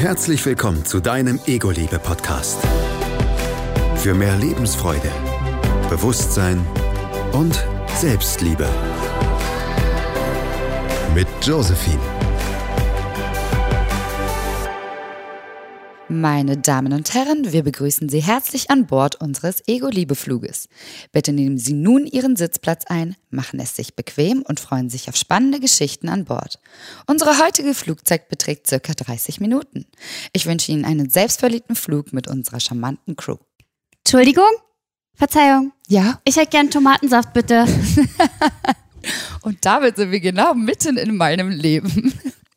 Herzlich willkommen zu deinem Ego-Liebe-Podcast. Für mehr Lebensfreude, Bewusstsein und Selbstliebe. Mit Josephine. Meine Damen und Herren, wir begrüßen Sie herzlich an Bord unseres Ego-Liebe-Fluges. Bitte nehmen Sie nun Ihren Sitzplatz ein, machen es sich bequem und freuen sich auf spannende Geschichten an Bord. Unsere heutige Flugzeit beträgt circa 30 Minuten. Ich wünsche Ihnen einen selbstverliebten Flug mit unserer charmanten Crew. Entschuldigung? Verzeihung. Ja? Ich hätte gern Tomatensaft, bitte. Und damit sind wir genau mitten in meinem Leben.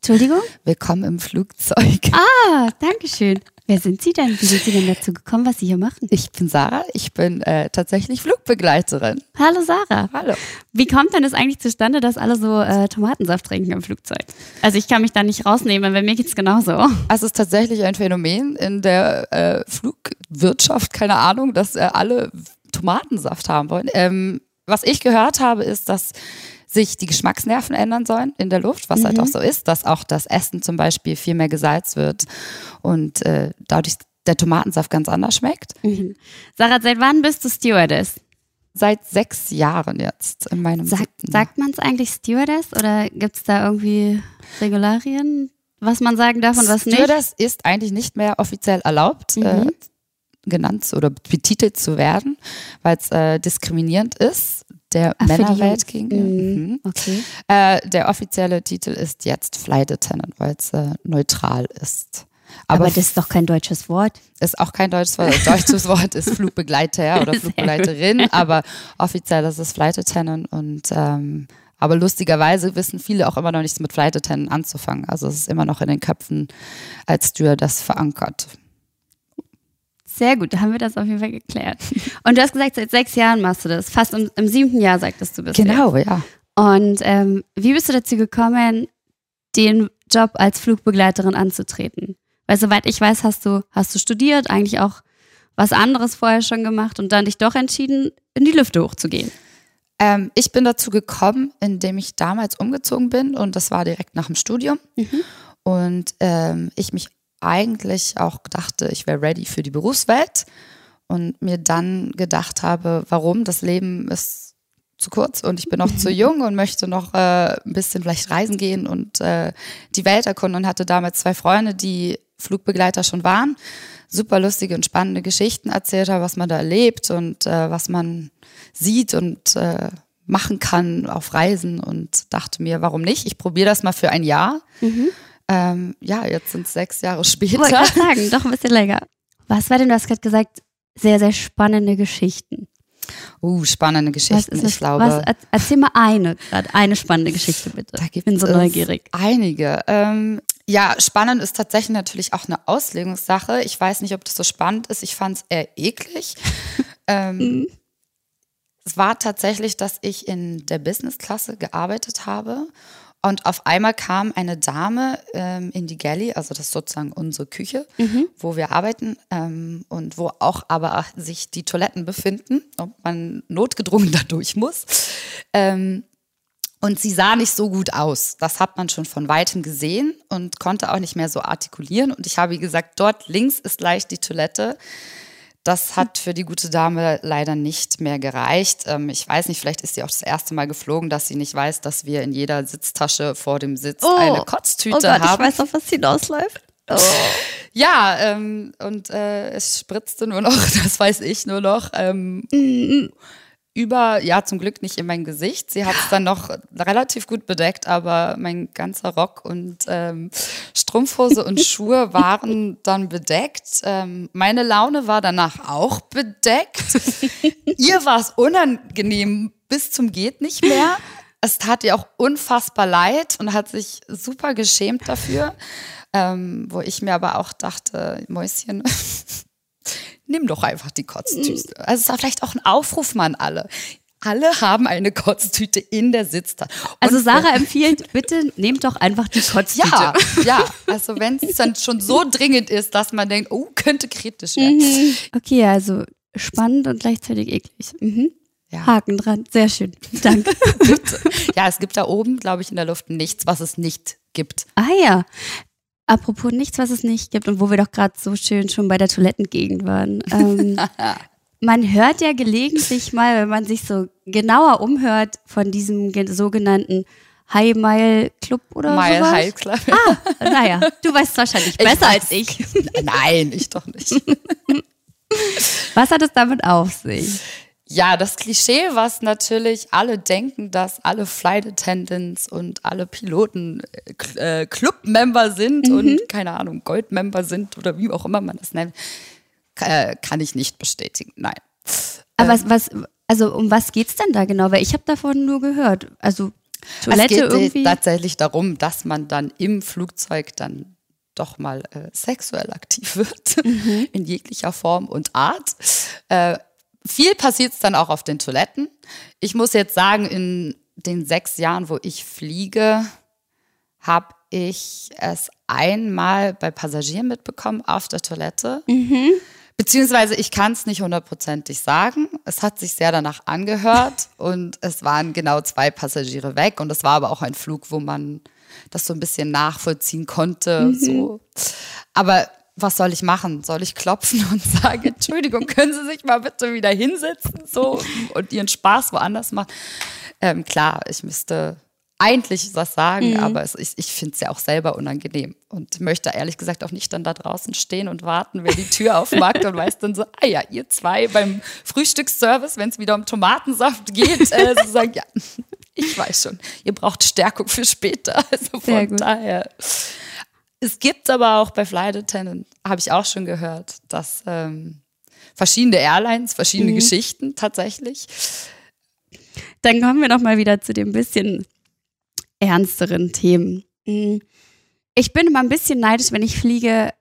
Entschuldigung? Willkommen im Flugzeug. Ah, danke schön. Wer sind Sie denn? Wie sind Sie denn dazu gekommen, was Sie hier machen? Ich bin Sarah, ich bin äh, tatsächlich Flugbegleiterin. Hallo Sarah. Hallo. Wie kommt denn es eigentlich zustande, dass alle so äh, Tomatensaft trinken im Flugzeug? Also ich kann mich da nicht rausnehmen, weil mir geht's genauso. Also es ist tatsächlich ein Phänomen in der äh, Flugwirtschaft, keine Ahnung, dass äh, alle Tomatensaft haben wollen. Ähm, was ich gehört habe, ist, dass sich die Geschmacksnerven ändern sollen in der Luft, was halt auch so ist, dass auch das Essen zum Beispiel viel mehr gesalzt wird und äh, dadurch der Tomatensaft ganz anders schmeckt. Sarah, seit wann bist du Stewardess? Seit sechs Jahren jetzt in meinem Sagt, siebten sagt man es eigentlich Stewardess oder gibt's da irgendwie Regularien, was man sagen darf und was nicht? Stewardess ist eigentlich nicht mehr offiziell erlaubt, äh, genannt oder betitelt zu werden, weil es äh, diskriminierend ist der Ach, Männerwelt gegenüber. Mhm. Mhm. Okay. Äh, der offizielle Titel ist jetzt Flight Attendant, weil es äh, neutral ist. Aber, Aber, das ist doch kein deutsches Wort. ist auch kein deutsches Wort. Deutsches Wort ist Flugbegleiter oder Flugbegleiterin, aber offiziell ist es Flight Attendant und ähm, aber lustigerweise wissen viele auch immer noch nichts mit Flight Attendant anzufangen. Also es ist immer noch in den Köpfen als Stewardess verankert. Sehr gut, da haben wir das auf jeden Fall geklärt. Und du hast gesagt, seit sechs Jahren machst du das. Fast im, im siebten Jahr sagtest du bist Genau, ja. jetzt. Und ähm, wie bist du dazu gekommen, den Job als Flugbegleiterin anzutreten? Weil soweit ich weiß, hast du, hast du studiert, eigentlich auch was anderes vorher schon gemacht und dann dich doch entschieden, in die Lüfte hochzugehen. Ähm, ich bin dazu gekommen, indem ich damals umgezogen bin und das war direkt nach dem Studium. Und ähm, ich mich eigentlich auch dachte, ich wäre ready für die Berufswelt und mir dann gedacht habe, warum das Leben ist zu kurz und ich bin noch zu jung und möchte noch äh, ein bisschen vielleicht reisen gehen und äh, die Welt erkunden und hatte damals zwei Freunde, die Flugbegleiter schon waren, super lustige und spannende Geschichten erzählt haben, was man da erlebt und äh, was man sieht und äh, machen kann auf Reisen und dachte mir, warum nicht? Ich probiere das mal für ein Jahr. Ähm, ja, jetzt sind es sechs Jahre später. Wollte gerade sagen, doch ein bisschen länger. Was war denn, du hast gerade gesagt, sehr, sehr spannende Geschichten. Uh, spannende Geschichten. ist das? ich glaube, Was, er- erzähl mal eine, eine spannende Geschichte bitte. da gibt bin so es neugierig. einige. Ähm, ja, spannend ist tatsächlich natürlich auch eine Auslegungssache. Ich weiß nicht, ob das so spannend ist. Ich fand es eher eklig. ähm, es war tatsächlich, dass ich in der Businessklasse gearbeitet habe und auf einmal kam eine Dame ähm, in die Galley, also das ist sozusagen unsere Küche, wo wir arbeiten ähm, und wo auch aber sich die Toiletten befinden, ob man notgedrungen da durch muss. Ähm, und sie sah nicht so gut aus. Das hat man schon von weitem gesehen und konnte auch nicht mehr so artikulieren. Und ich habe gesagt, dort links ist leicht die Toilette. Das hat für die gute Dame leider nicht mehr gereicht. Ähm, ich weiß nicht, vielleicht ist sie auch das erste Mal geflogen, dass sie nicht weiß, dass wir in jeder Sitztasche vor dem Sitz eine Kotztüte oh Gott, haben. ich weiß noch, was hinausläuft. Oh. Ja, ähm, und äh, es spritzte nur noch, das weiß ich nur noch, ähm, über, ja, zum Glück nicht in mein Gesicht. Sie hat es dann noch relativ gut bedeckt, aber mein ganzer Rock und ähm, Strumpfhose und Schuhe waren dann bedeckt. Ähm, meine Laune war danach auch bedeckt. Ihr war es unangenehm bis zum geht nicht mehr. Es tat ihr auch unfassbar leid und hat sich super geschämt dafür. Ähm, wo ich mir aber auch dachte, Mäuschen, nimm doch einfach die Kotztüte. Also es war vielleicht auch ein Aufruf mal an alle. Alle haben eine Kotztüte in der Sitztasche. Also Sarah empfiehlt, bitte nehmt doch einfach die Kotztüte. ja, ja, also wenn es dann schon so dringend ist, dass man denkt, oh, könnte kritisch werden. Okay, also spannend und gleichzeitig eklig. Mhm. Ja. Haken dran. Sehr schön. Danke. Ja, es gibt da oben, glaube ich, in der Luft nichts, was es nicht gibt. ah ja. Apropos nichts, was es nicht gibt und wo wir doch gerade so schön schon bei der Toilettengegend waren. Ähm, man hört ja gelegentlich mal, wenn man sich so genauer umhört, von diesem sogenannten High Mile Club oder Mile sowas. High Club. Ah, naja, du weißt wahrscheinlich besser weiß. als ich. Nein, ich doch nicht. Was hat es damit auf sich? Ja, das Klischee, was natürlich alle denken, dass alle Flight Attendants und alle Piloten äh, äh, Club-Member sind und keine Ahnung, Gold-Member sind oder wie auch immer man das nennt, äh, kann ich nicht bestätigen. Nein. Aber was, was, also um was geht's denn da genau? Weil ich habe davon nur gehört. Also Toilette es geht irgendwie. tatsächlich darum, dass man dann im Flugzeug dann doch mal äh, sexuell aktiv wird, in jeglicher Form und Art. Äh, viel passiert dann auch auf den Toiletten. Ich muss jetzt sagen, in den sechs Jahren, wo ich fliege, habe ich es einmal bei Passagieren mitbekommen auf der Toilette. Beziehungsweise ich kann es nicht hundertprozentig sagen. Es hat sich sehr danach angehört und es waren genau zwei Passagiere weg und es war aber auch ein Flug, wo man das so ein bisschen nachvollziehen konnte. So. Aber was soll ich machen? Soll ich klopfen und sagen, Entschuldigung, können Sie sich mal bitte wieder hinsetzen so und Ihren Spaß woanders machen? Ähm, klar, ich müsste eigentlich was sagen, aber es, ich, ich finde es ja auch selber unangenehm und möchte ehrlich gesagt auch nicht dann da draußen stehen und warten, wer die Tür aufmacht und weiß dann so, ah ja, ihr zwei beim Frühstücksservice, wenn es wieder um Tomatensaft geht, äh, so sagen, ja, ich weiß schon, ihr braucht Stärkung für später. Also von gut. Es gibt aber auch bei Flight Attendant, habe ich auch schon gehört, dass ähm, verschiedene Airlines, verschiedene Mhm. Geschichten tatsächlich. Dann kommen wir noch mal wieder zu den bisschen ernsteren Themen. Mm. Ich bin immer ein bisschen neidisch, wenn ich fliege,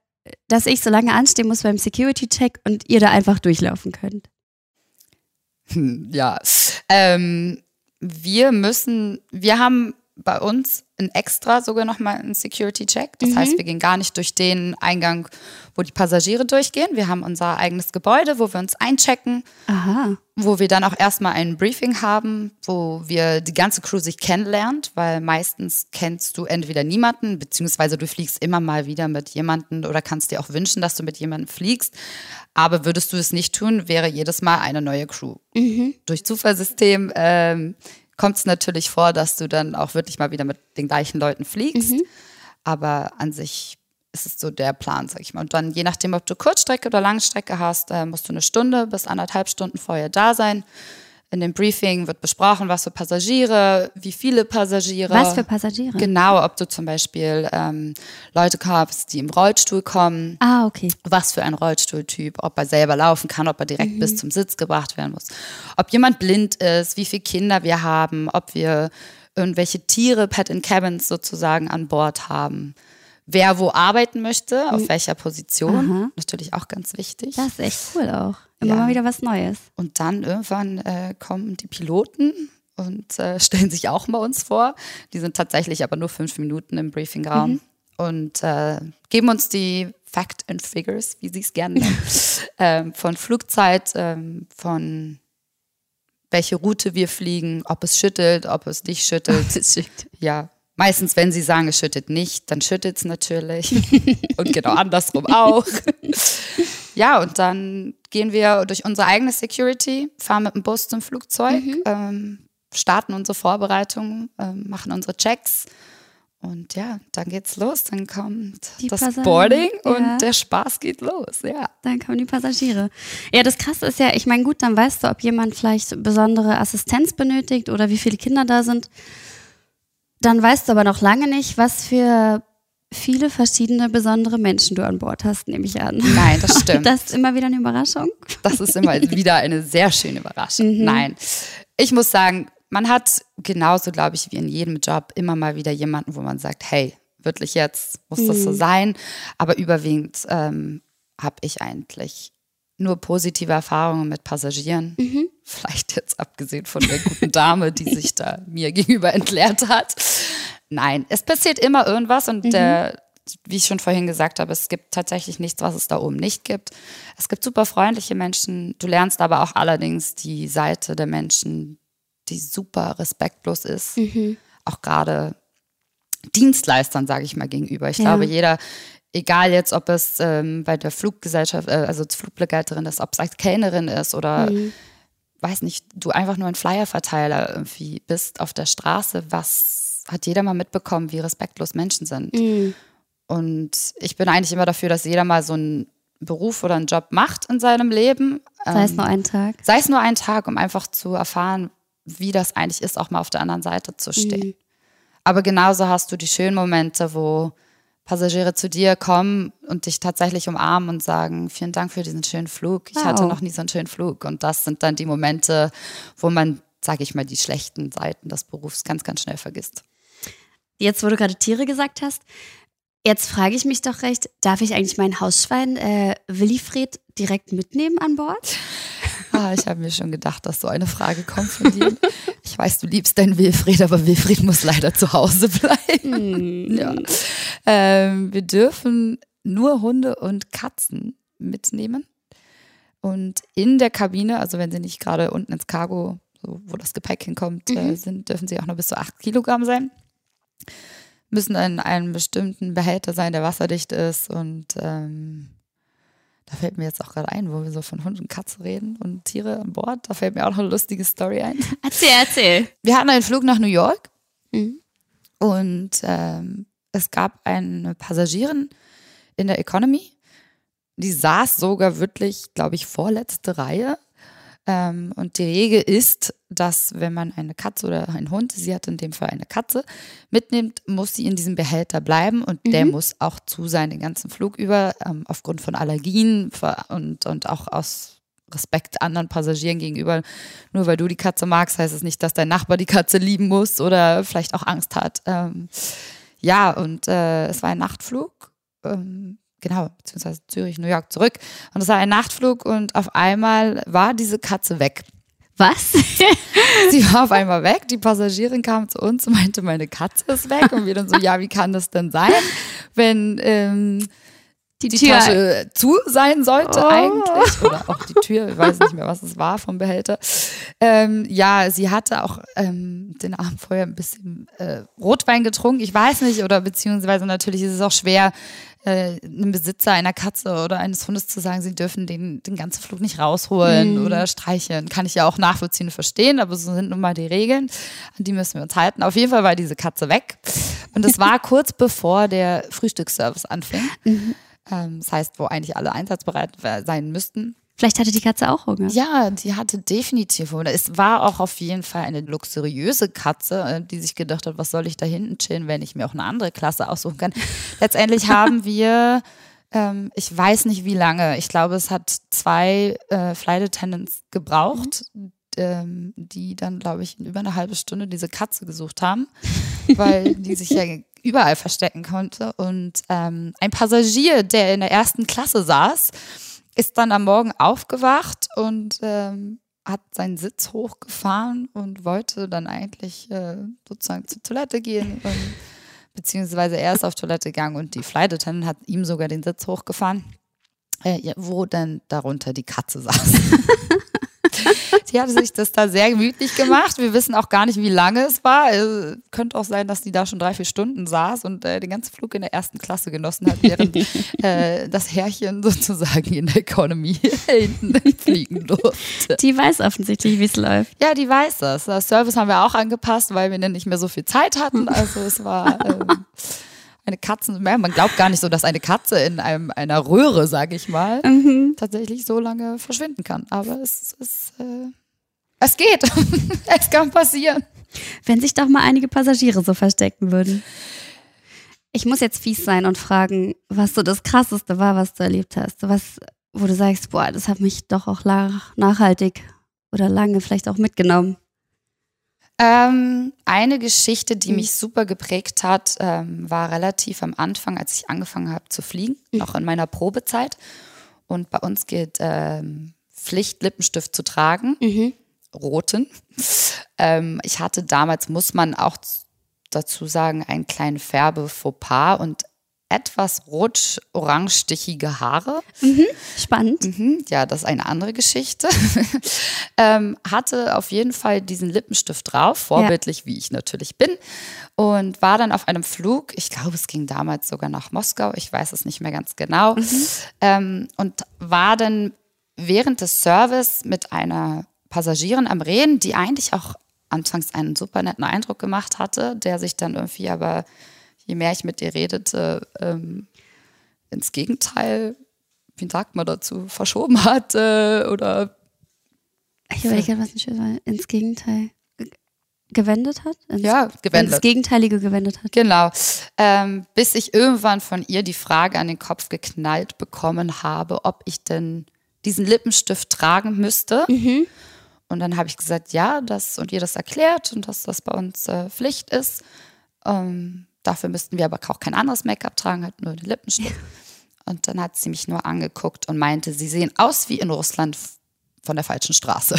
dass ich so lange anstehen muss beim Security-Check und ihr da einfach durchlaufen könnt. Hm, Ja, ähm, wir müssen, wir haben bei uns ein extra sogar nochmal einen Security-Check. Das heißt, wir gehen gar nicht durch den Eingang, wo die Passagiere durchgehen. Wir haben unser eigenes Gebäude, wo wir uns einchecken, Aha. wo wir dann auch erstmal ein Briefing haben, wo wir die ganze Crew sich kennenlernt, weil meistens kennst du entweder niemanden, beziehungsweise du fliegst immer mal wieder mit jemandem oder kannst dir auch wünschen, dass du mit jemandem fliegst. Aber würdest du es nicht tun, wäre jedes Mal eine neue Crew. Durch Zufallssystem ähm, kommt es natürlich vor, dass du dann auch wirklich mal wieder mit den gleichen Leuten fliegst. Aber an sich ist es so der Plan, sag ich mal. Und dann, je nachdem, ob du Kurzstrecke oder Langstrecke hast, äh, musst du eine Stunde bis anderthalb Stunden vorher da sein. In dem Briefing wird besprochen, was für Passagiere, wie viele Passagiere. Was für Passagiere? Genau, ob du zum Beispiel ähm, Leute hast, die im Rollstuhl kommen, Ah, okay. was für ein Rollstuhltyp, ob er selber laufen kann, ob er direkt bis zum Sitz gebracht werden muss, ob jemand blind ist, wie viele Kinder wir haben, ob wir irgendwelche Tiere, Pet in Cabins sozusagen an Bord haben, wer wo arbeiten möchte, auf welcher Position, natürlich auch ganz wichtig. Das ist echt cool auch. Immer Ja. mal wieder was Neues. Und dann irgendwann äh, kommen die Piloten und äh, stellen sich auch bei uns vor. Die sind tatsächlich aber nur fünf Minuten im Briefingraum und äh, geben uns die Fact and Figures, wie sie es gerne nennen, ähm, von Flugzeit, ähm, von welche Route wir fliegen, ob es schüttelt, ob es nicht schüttelt. Ja, meistens, wenn sie sagen, es schüttet nicht, dann schüttet es natürlich. und genau andersrum auch. ja, und dann gehen wir durch unsere eigene Security, fahren mit dem Bus zum Flugzeug, ähm, starten unsere Vorbereitungen, ähm, machen unsere Checks. Und ja, dann geht's los. Dann kommt Die das Passagiere, Boarding ja. und der Spaß geht los. Ja. Dann kommen die Passagiere. Ja, das Krasse ist ja, ich meine, gut, dann weißt du, ob jemand vielleicht besondere Assistenz benötigt oder wie viele Kinder da sind. Dann weißt du aber noch lange nicht, was für viele verschiedene besondere Menschen du an Bord hast, nehme ich an. Nein, das stimmt. Das ist immer wieder eine Überraschung. Das ist immer wieder eine sehr schöne Überraschung. Mhm. Nein, ich muss sagen, man hat genauso, glaube ich, wie in jedem Job immer mal wieder jemanden, wo man sagt, hey, wirklich jetzt muss das Mhm. so sein. Aber überwiegend ähm, habe ich eigentlich nur positive Erfahrungen mit Passagieren. Mhm. Abgesehen von der guten Dame, die sich da mir gegenüber entleert hat. Nein, es passiert immer irgendwas und Mhm. der, wie ich schon vorhin gesagt habe, es gibt tatsächlich nichts, was es da oben nicht gibt. Es gibt super freundliche Menschen. Du lernst aber auch allerdings die Seite der Menschen, die super respektlos ist. Auch gerade Dienstleistern, sage ich mal, gegenüber. Ich Ja. glaube, jeder, egal jetzt, ob es ähm, bei der Fluggesellschaft, äh, also Flugbegleiterin ist, ob es als Kellnerin ist oder weiß nicht, du einfach nur ein Flyerverteiler irgendwie bist auf der Straße, was hat jeder mal mitbekommen, wie respektlos Menschen sind. Und ich bin eigentlich immer dafür, dass jeder mal so einen Beruf oder einen Job macht in seinem Leben. Sei es Ähm, nur ein Tag. sei es nur ein Tag, um einfach zu erfahren, wie das eigentlich ist, auch mal auf der anderen Seite zu stehen. Aber genauso hast du die schönen Momente, wo Passagiere zu dir kommen und dich tatsächlich umarmen und sagen, vielen Dank für diesen schönen Flug. Ich hatte Wow. noch nie so einen schönen Flug. Und das sind dann die Momente, wo man, sage ich mal, die schlechten Seiten des Berufs ganz, ganz schnell vergisst. Jetzt, wo du gerade Tiere gesagt hast, jetzt frage ich mich doch recht, darf ich eigentlich mein Hausschwein äh, Willifred direkt mitnehmen an Bord? Ah, ich habe mir schon gedacht, dass so eine Frage kommt von dir. Ich weiß, du liebst deinen Wilfried, aber Wilfried muss leider zu Hause bleiben. Ja. Ähm, wir dürfen nur Hunde und Katzen mitnehmen. Und in der Kabine, also wenn sie nicht gerade unten ins Cargo, so, wo das Gepäck hinkommt, äh, sind, dürfen sie auch nur bis zu 8 Kilogramm sein. Müssen in einem bestimmten Behälter sein, der wasserdicht ist. Und ähm, da fällt mir jetzt auch gerade ein, wo wir so von Hund und Katze reden und Tiere an Bord. Da fällt mir auch noch eine lustige Story ein. Erzähl, erzähl. Wir hatten einen Flug nach New York Mhm. und ähm, es gab eine Passagierin in der Economy, die saß sogar wirklich, glaube ich, vorletzte Reihe. Ähm, und die Regel ist, dass wenn man eine Katze oder einen Hund, sie hat in dem Fall eine Katze, mitnimmt, muss sie in diesem Behälter bleiben und der muss auch zu sein den ganzen Flug über, ähm, aufgrund von Allergien und, und auch aus Respekt anderen Passagieren gegenüber. Nur weil du die Katze magst, heißt es nicht, dass dein Nachbar die Katze lieben muss oder vielleicht auch Angst hat. Ähm, ja, und äh, es war ein Nachtflug. Ähm, genau, beziehungsweise Zürich, New York zurück. Und es war ein Nachtflug und auf einmal war diese Katze weg. Was? Sie war auf einmal weg. Die Passagierin kam zu uns und meinte, meine Katze ist weg. Und wir dann so, ja, wie kann das denn sein, wenn ähm, die, Tür- Tasche zu sein sollte Oh. eigentlich? Oder auch die Tür, ich weiß nicht mehr, was es war vom Behälter. Ähm, ja, sie hatte auch ähm, den Abend vorher ein bisschen äh, Rotwein getrunken. Ich weiß nicht, oder beziehungsweise natürlich ist es auch schwer, äh, einem Besitzer einer Katze oder eines Hundes zu sagen, sie dürfen den, den ganzen Flug nicht rausholen oder streicheln. Kann ich ja auch nachvollziehen und verstehen, aber so sind nun mal die Regeln. An die müssen wir uns halten. Auf jeden Fall war diese Katze weg. Und es war kurz bevor der Frühstücksservice anfing. Ähm, das heißt, wo eigentlich alle einsatzbereit sein müssten. Vielleicht hatte die Katze auch Hunger. Ja, die hatte definitiv Hunger. Es war auch auf jeden Fall eine luxuriöse Katze, äh, die sich gedacht hat, was soll ich da hinten chillen, wenn ich mir auch eine andere Klasse aussuchen kann. Letztendlich haben wir, ähm, ich weiß nicht wie lange, ich glaube, es hat zwei äh, Flight Attendants gebraucht, ähm, die dann, glaube ich, in über eine halbe Stunde diese Katze gesucht haben, weil die sich ja überall verstecken konnte. Und ähm, ein Passagier, der in der ersten Klasse saß, ist dann am Morgen aufgewacht und ähm, hat seinen Sitz hochgefahren und wollte dann eigentlich äh, sozusagen zur Toilette gehen. Und, beziehungsweise er ist auf Toilette gegangen und die Flight Attendant hat ihm sogar den Sitz hochgefahren, äh, wo dann darunter die Katze saß. Die hatte sich das da sehr gemütlich gemacht. Wir wissen auch gar nicht, wie lange es war. Also, könnte auch sein, dass die da schon drei, vier Stunden saß und äh, den ganzen Flug in der ersten Klasse genossen hat, während äh, das Herrchen sozusagen in der Economy hinten fliegen durfte. Die weiß offensichtlich, wie es läuft. Ja, die weiß das. Das Service haben wir auch angepasst, weil wir dann nicht mehr so viel Zeit hatten. Also es war ähm, eine Katzen. Man glaubt gar nicht so, dass eine Katze in einem, einer Röhre, sage ich mal, tatsächlich so lange verschwinden kann. Aber es, es, äh, es geht. es kann passieren. Wenn sich doch mal einige Passagiere so verstecken würden. Ich muss jetzt fies sein und fragen, was so das Krasseste war, was du erlebt hast. Was, wo du sagst, boah, das hat mich doch auch nachhaltig oder lange vielleicht auch mitgenommen. Ähm, eine Geschichte, die mich super geprägt hat, ähm, war relativ am Anfang, als ich angefangen habe zu fliegen, noch in meiner Probezeit. Und bei uns gilt ähm, Pflicht, Lippenstift zu tragen, roten. Ähm, ich hatte damals, muss man auch dazu sagen, einen kleinen Färbe-Fauxpas und etwas rot-orange-stichige Haare. Spannend. Mhm, ja, das ist eine andere Geschichte. ähm, hatte auf jeden Fall diesen Lippenstift drauf, vorbildlich, wie ich natürlich bin. Und war dann auf einem Flug, ich glaube, es ging damals sogar nach Moskau, ich weiß es nicht mehr ganz genau. Ähm, und war dann während des Service mit einer Passagierin am Reden, die eigentlich auch anfangs einen super netten Eindruck gemacht hatte, der sich dann irgendwie aber, je mehr ich mit ihr redete, ähm, ins Gegenteil, wie sagt man dazu, verschoben hatte oder Ich überlege was ein schönes war. Ins Gegenteil ge- gewendet hat? Ins, ja, gewendet. Ins Gegenteilige gewendet hat. Genau. Ähm, bis ich irgendwann von ihr die Frage an den Kopf geknallt bekommen habe, ob ich denn diesen Lippenstift tragen müsste. Und dann habe ich gesagt, ja, das und ihr das erklärt und dass das bei uns äh, Pflicht ist. Ähm, dafür müssten wir aber auch kein anderes Make-up tragen, halt nur den Lippenstift. Und dann hat sie mich nur angeguckt und meinte, sie sehen aus wie in Russland von der falschen Straße.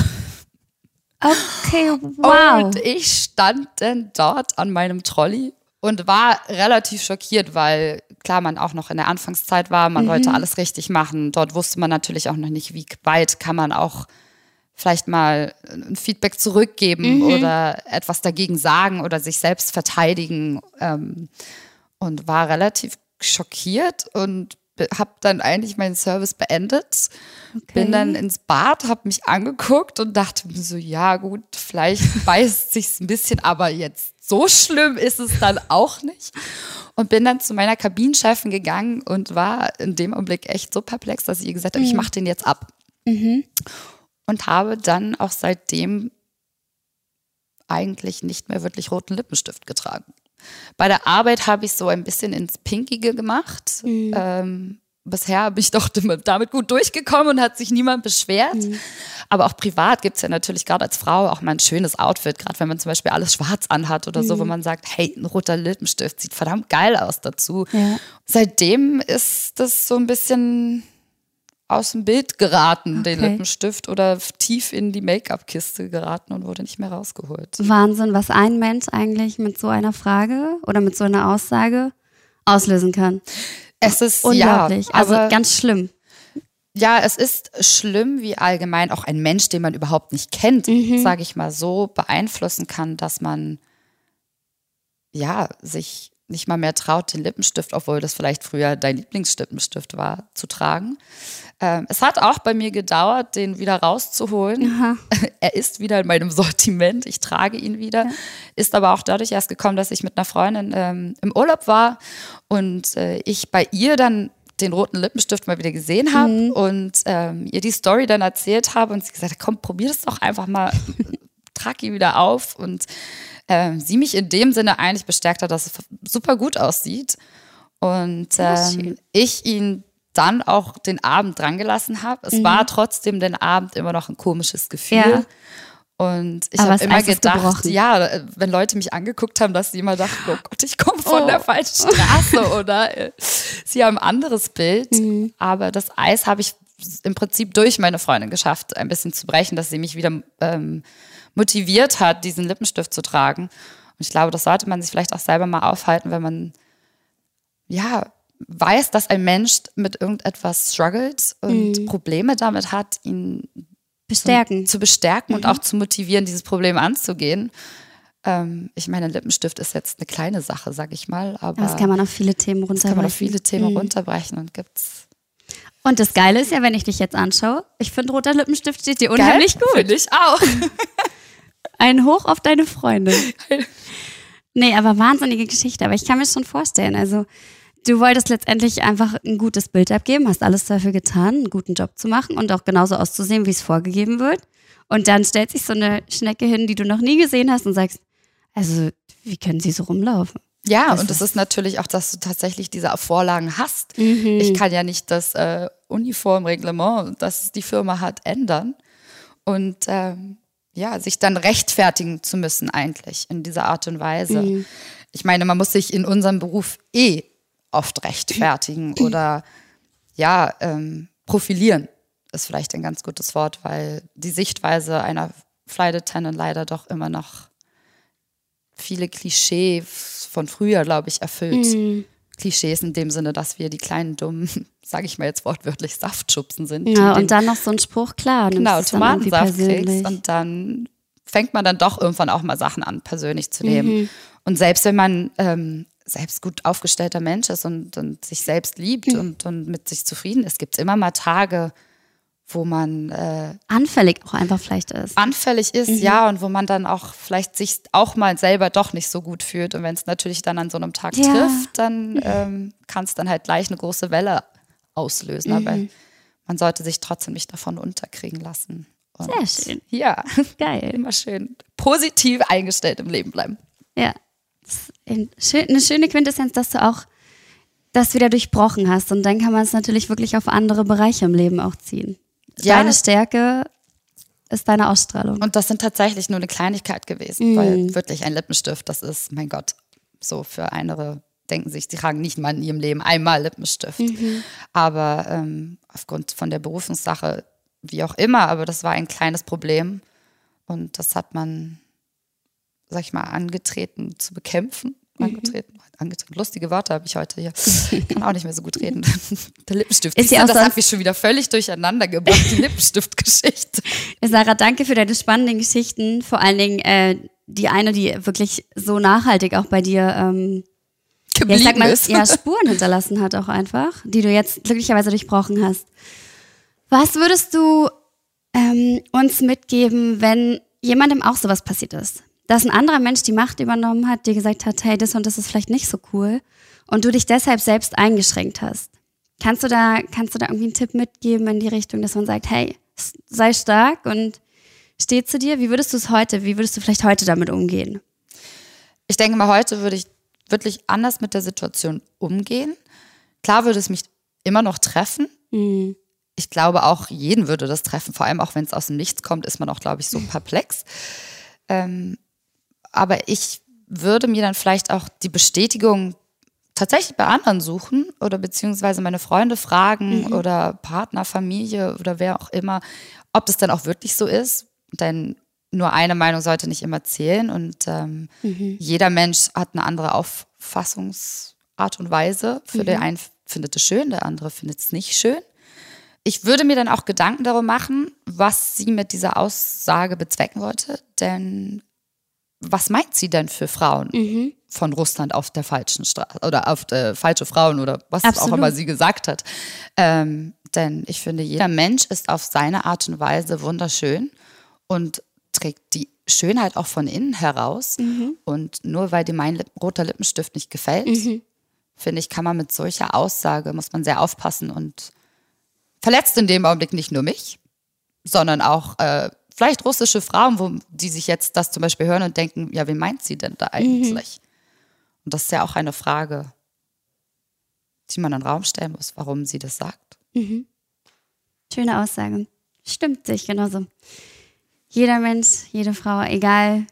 Okay, wow. Und ich stand dann dort an meinem Trolley und war relativ schockiert, weil klar man auch noch in der Anfangszeit war, man wollte alles richtig machen. Dort wusste man natürlich auch noch nicht, wie weit kann man auch vielleicht mal ein Feedback zurückgeben oder etwas dagegen sagen oder sich selbst verteidigen. Ähm, und war relativ schockiert und habe dann eigentlich meinen Service beendet. Bin dann ins Bad, habe mich angeguckt und dachte mir so, ja gut, vielleicht beißt sich's ein bisschen, aber jetzt so schlimm ist es dann auch nicht. Und bin dann zu meiner Kabinenchefin gegangen und war in dem Augenblick echt so perplex, dass ich ihr gesagt habe, ich mache den jetzt ab. Und habe dann auch seitdem eigentlich nicht mehr wirklich roten Lippenstift getragen. Bei der Arbeit habe ich so ein bisschen ins Pinkige gemacht. Ähm, bisher bin ich doch damit gut durchgekommen und hat sich niemand beschwert. Aber auch privat gibt es ja natürlich gerade als Frau auch mal ein schönes Outfit, gerade wenn man zum Beispiel alles schwarz anhat oder so, wo man sagt, hey, ein roter Lippenstift sieht verdammt geil aus dazu. Ja. Seitdem ist das so ein bisschen aus dem Bild geraten, den Okay. Lippenstift, oder tief in die Make-up-Kiste geraten und wurde nicht mehr rausgeholt. Wahnsinn, was ein Mensch eigentlich mit so einer Frage oder mit so einer Aussage auslösen kann. Es ist Unglaublich. ja, also ganz schlimm. Ja, es ist schlimm, wie allgemein auch ein Mensch, den man überhaupt nicht kennt, sage ich mal so, beeinflussen kann, dass man ja sich nicht mal mehr traut, den Lippenstift, obwohl das vielleicht früher dein Lieblingslippenstift war, zu tragen. Ähm, es hat auch bei mir gedauert, den wieder rauszuholen. Er ist wieder in meinem Sortiment. Ich trage ihn wieder. Ist aber auch dadurch erst gekommen, dass ich mit einer Freundin ähm, im Urlaub war und äh, ich bei ihr dann den roten Lippenstift mal wieder gesehen habe und ähm, ihr die Story dann erzählt habe und sie gesagt hat, komm, probier das doch einfach mal, trag ihn wieder auf und ähm, sie mich in dem Sinne eigentlich bestärkt hat, dass es super gut aussieht und ähm, ich ihn dann auch den Abend dran gelassen habe. Es war trotzdem den Abend immer noch ein komisches Gefühl. Ja. Und ich habe immer gedacht, gebrochen. ja, äh, wenn Leute mich angeguckt haben, dass sie immer dachten, oh Gott, ich komme von Oh. der falschen Straße oder äh, sie haben ein anderes Bild. Mhm. Aber das Eis habe ich im Prinzip durch meine Freundin geschafft, ein bisschen zu brechen, dass sie mich wieder ähm, motiviert hat, diesen Lippenstift zu tragen. Und ich glaube, das sollte man sich vielleicht auch selber mal aufhalten, wenn man ja weiß, dass ein Mensch mit irgendetwas struggelt und Mhm. Probleme damit hat, ihn Bestärken. zu bestärken Mhm. und auch zu motivieren, dieses Problem anzugehen. Ähm, ich meine, ein Lippenstift ist jetzt eine kleine Sache, sag ich mal, aber Das kann man auf viele Themen das runterbrechen. kann man auf viele Themen Mhm. runterbrechen und gibt's Und das Geile ist ja, wenn ich dich jetzt anschaue, ich finde, roter Lippenstift steht dir unheimlich gut. Finde ich auch. Ein Hoch auf deine Freundin. Nee, aber wahnsinnige Geschichte. Aber ich kann mir schon vorstellen, also du wolltest letztendlich einfach ein gutes Bild abgeben, hast alles dafür getan, einen guten Job zu machen und auch genauso auszusehen, wie es vorgegeben wird. Und dann stellt sich so eine Schnecke hin, die du noch nie gesehen hast und sagst, also wie können sie so rumlaufen? Ja, Das und es ist- ist natürlich auch, dass du tatsächlich diese Vorlagen hast. Mhm. Ich kann ja nicht das äh, Uniformreglement, das die Firma hat, ändern. Und ähm, ja, sich dann rechtfertigen zu müssen eigentlich in dieser Art und Weise. Mhm. Ich meine, man muss sich in unserem Beruf eh oft rechtfertigen oder ja, ähm, profilieren ist vielleicht ein ganz gutes Wort, weil die Sichtweise einer Flight Attendant leider doch immer noch viele Klischees von früher, glaube ich, erfüllt. Klischees in dem Sinne, dass wir die kleinen dummen, sage ich mal jetzt wortwörtlich, Saftschubsen sind. Ja, und dann noch so ein Spruch, klar. genau, Tomatensaft kriegst und dann fängt man dann doch irgendwann auch mal Sachen an, persönlich zu nehmen. Mhm. Und selbst wenn man ähm, selbst gut aufgestellter Mensch ist und, und sich selbst liebt Mhm. und, und mit sich zufrieden ist, gibt es immer mal Tage, wo man äh, Anfällig auch einfach vielleicht ist. anfällig ist, Mhm. ja, und wo man dann auch vielleicht sich auch mal selber doch nicht so gut fühlt. Und wenn es natürlich dann an so einem Tag Ja. trifft, dann ähm, kann es dann halt gleich eine große Welle auslösen. Aber Mhm. man sollte sich trotzdem nicht davon unterkriegen lassen. Und Sehr schön. Ja, Geil. immer schön positiv eingestellt im Leben bleiben. Ja. Eine schöne Quintessenz, dass du auch das wieder durchbrochen hast. Und dann kann man es natürlich wirklich auf andere Bereiche im Leben auch ziehen. Ja. Deine Stärke ist deine Ausstrahlung. Und das sind tatsächlich nur eine Kleinigkeit gewesen, weil wirklich ein Lippenstift, das ist, mein Gott, so für andere denken sich, die tragen nicht mal in ihrem Leben einmal Lippenstift. Aber ähm, aufgrund von der Berufungssache, wie auch immer, aber das war ein kleines Problem und das hat man, sag ich mal, angetreten zu bekämpfen. Angetreten, angetreten. Lustige Worte habe ich heute hier. Kann auch nicht mehr so gut reden. Der Lippenstift. Ist ja auch das hat mich schon wieder völlig durcheinander gebracht, die Lippenstiftgeschichte. Sarah, danke für deine spannenden Geschichten. Vor allen Dingen äh, die eine, die wirklich so nachhaltig auch bei dir ähm, ja, ich sag mal, ist. ja, Spuren hinterlassen hat auch einfach, die du jetzt glücklicherweise durchbrochen hast. Was würdest du ähm, uns mitgeben, wenn jemandem auch sowas passiert ist? Dass ein anderer Mensch die Macht übernommen hat, dir gesagt hat, hey, das und das ist vielleicht nicht so cool und du dich deshalb selbst eingeschränkt hast. Kannst du da, kannst du da irgendwie einen Tipp mitgeben in die Richtung, dass man sagt, hey, sei stark und steh zu dir? Wie würdest du es heute, wie würdest du vielleicht heute damit umgehen? Ich denke mal, heute würde ich wirklich anders mit der Situation umgehen. Klar würde es mich immer noch treffen. Ich glaube auch, jeden würde das treffen, vor allem auch wenn es aus dem Nichts kommt, ist man auch, glaube ich, so perplex. Ähm, aber ich würde mir dann vielleicht auch die Bestätigung tatsächlich bei anderen suchen oder beziehungsweise meine Freunde fragen oder Partner, Familie oder wer auch immer, ob das dann auch wirklich so ist. Denn nur eine Meinung sollte nicht immer zählen und ähm, jeder Mensch hat eine andere Auffassungsart und Weise. Für den einen findet es schön, der andere findet es nicht schön. Ich würde mir dann auch Gedanken darum machen, was sie mit dieser Aussage bezwecken wollte, denn was meint sie denn für Frauen von Russland auf der falschen Straße oder auf der falsche Frauen oder was auch Absolut. immer sie gesagt hat? Ähm, denn ich finde, jeder Mensch ist auf seine Art und Weise wunderschön und trägt die Schönheit auch von innen heraus. Und nur weil dir mein Lipp roter Lippenstift nicht gefällt, finde ich, kann man mit solcher Aussage, muss man sehr aufpassen und verletzt in dem Augenblick nicht nur mich, sondern auch äh, vielleicht russische Frauen, wo die sich jetzt das zum Beispiel hören und denken, ja, wie meint sie denn da eigentlich? Und das ist ja auch eine Frage, die man in den Raum stellen muss, warum sie das sagt. Schöne Aussage. Stimmt sich genauso. Jeder Mensch, jede Frau, egal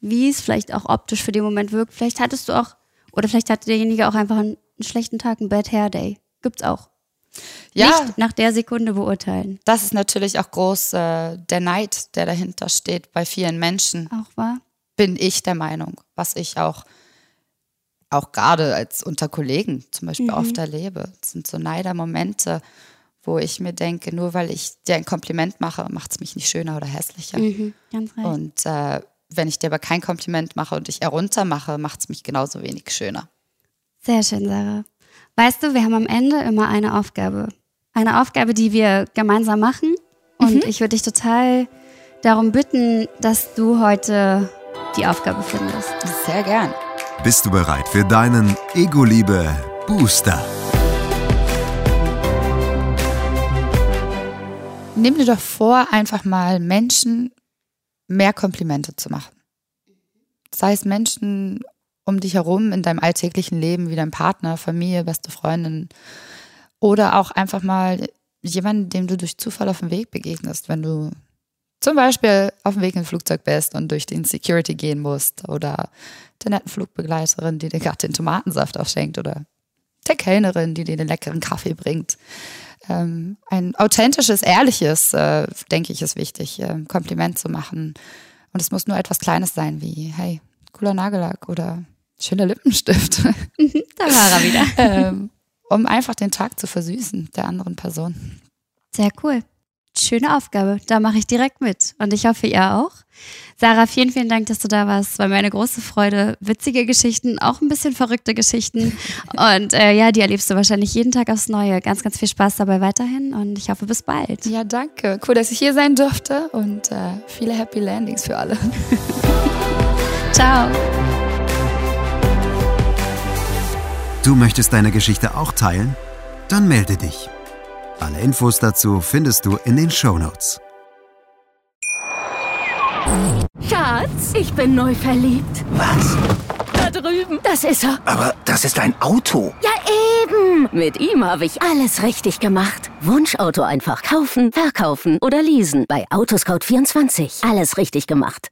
wie es vielleicht auch optisch für den Moment wirkt, vielleicht hattest du auch, oder vielleicht hatte derjenige auch einfach einen, einen schlechten Tag, einen Bad Hair Day. Gibt's auch. Ja, Nicht nach der Sekunde beurteilen. das ist natürlich auch groß äh, der Neid, der dahinter steht bei vielen Menschen. Auch wahr? bin ich der Meinung, was ich auch, auch gerade als unter Kollegen zum Beispiel oft erlebe. Das sind so Neider-Momente, wo ich mir denke, nur weil ich dir ein Kompliment mache, macht es mich nicht schöner oder hässlicher. Mhm, ganz recht. Und äh, wenn ich dir aber kein Kompliment mache und dich herunter mache, macht es mich genauso wenig schöner. Sehr schön, Sarah. Weißt du, wir haben am Ende immer eine Aufgabe. Eine Aufgabe, die wir gemeinsam machen. Und ich würde dich total darum bitten, dass du heute die Aufgabe findest. Sehr gern. Bist du bereit für deinen Ego-Liebe-Booster? Nimm dir doch vor, einfach mal Menschen mehr Komplimente zu machen. Sei es Menschen um dich herum in deinem alltäglichen Leben, wie dein Partner, Familie, beste Freundin. Oder auch einfach mal jemanden, dem du durch Zufall auf dem Weg begegnest, wenn du zum Beispiel auf dem Weg in ein Flugzeug bist und durch den Security gehen musst. Oder der netten Flugbegleiterin, die dir gerade den Tomatensaft aufschenkt. Oder der Kellnerin, die dir den leckeren Kaffee bringt ähm, ein authentisches, ehrliches, äh, denke ich, ist wichtig, äh, Kompliment zu machen. Und es muss nur etwas Kleines sein, wie, hey, cooler Nagellack oder schöner Lippenstift, Mhm, da war er wieder. ähm, um einfach den Tag zu versüßen der anderen Person. Sehr cool. Schöne Aufgabe. Da mache ich direkt mit. Und ich hoffe, ihr auch. Sarah, vielen, vielen Dank, dass du da warst. War mir eine große Freude. Witzige Geschichten, auch ein bisschen verrückte Geschichten. Und äh, ja, die erlebst du wahrscheinlich jeden Tag aufs Neue. Ganz, ganz viel Spaß dabei weiterhin und ich hoffe, bis bald. Ja, danke. Cool, dass ich hier sein durfte und äh, viele Happy Landings für alle. Ciao. Du möchtest deine Geschichte auch teilen? Dann melde dich. Alle Infos dazu findest du in den Shownotes. Schatz, ich bin neu verliebt. Was? Da drüben. Das ist er. Aber das ist ein Auto. Ja, eben. Mit ihm habe ich alles richtig gemacht. Wunschauto einfach kaufen, verkaufen oder leasen. Bei Autoscout24. Alles richtig gemacht.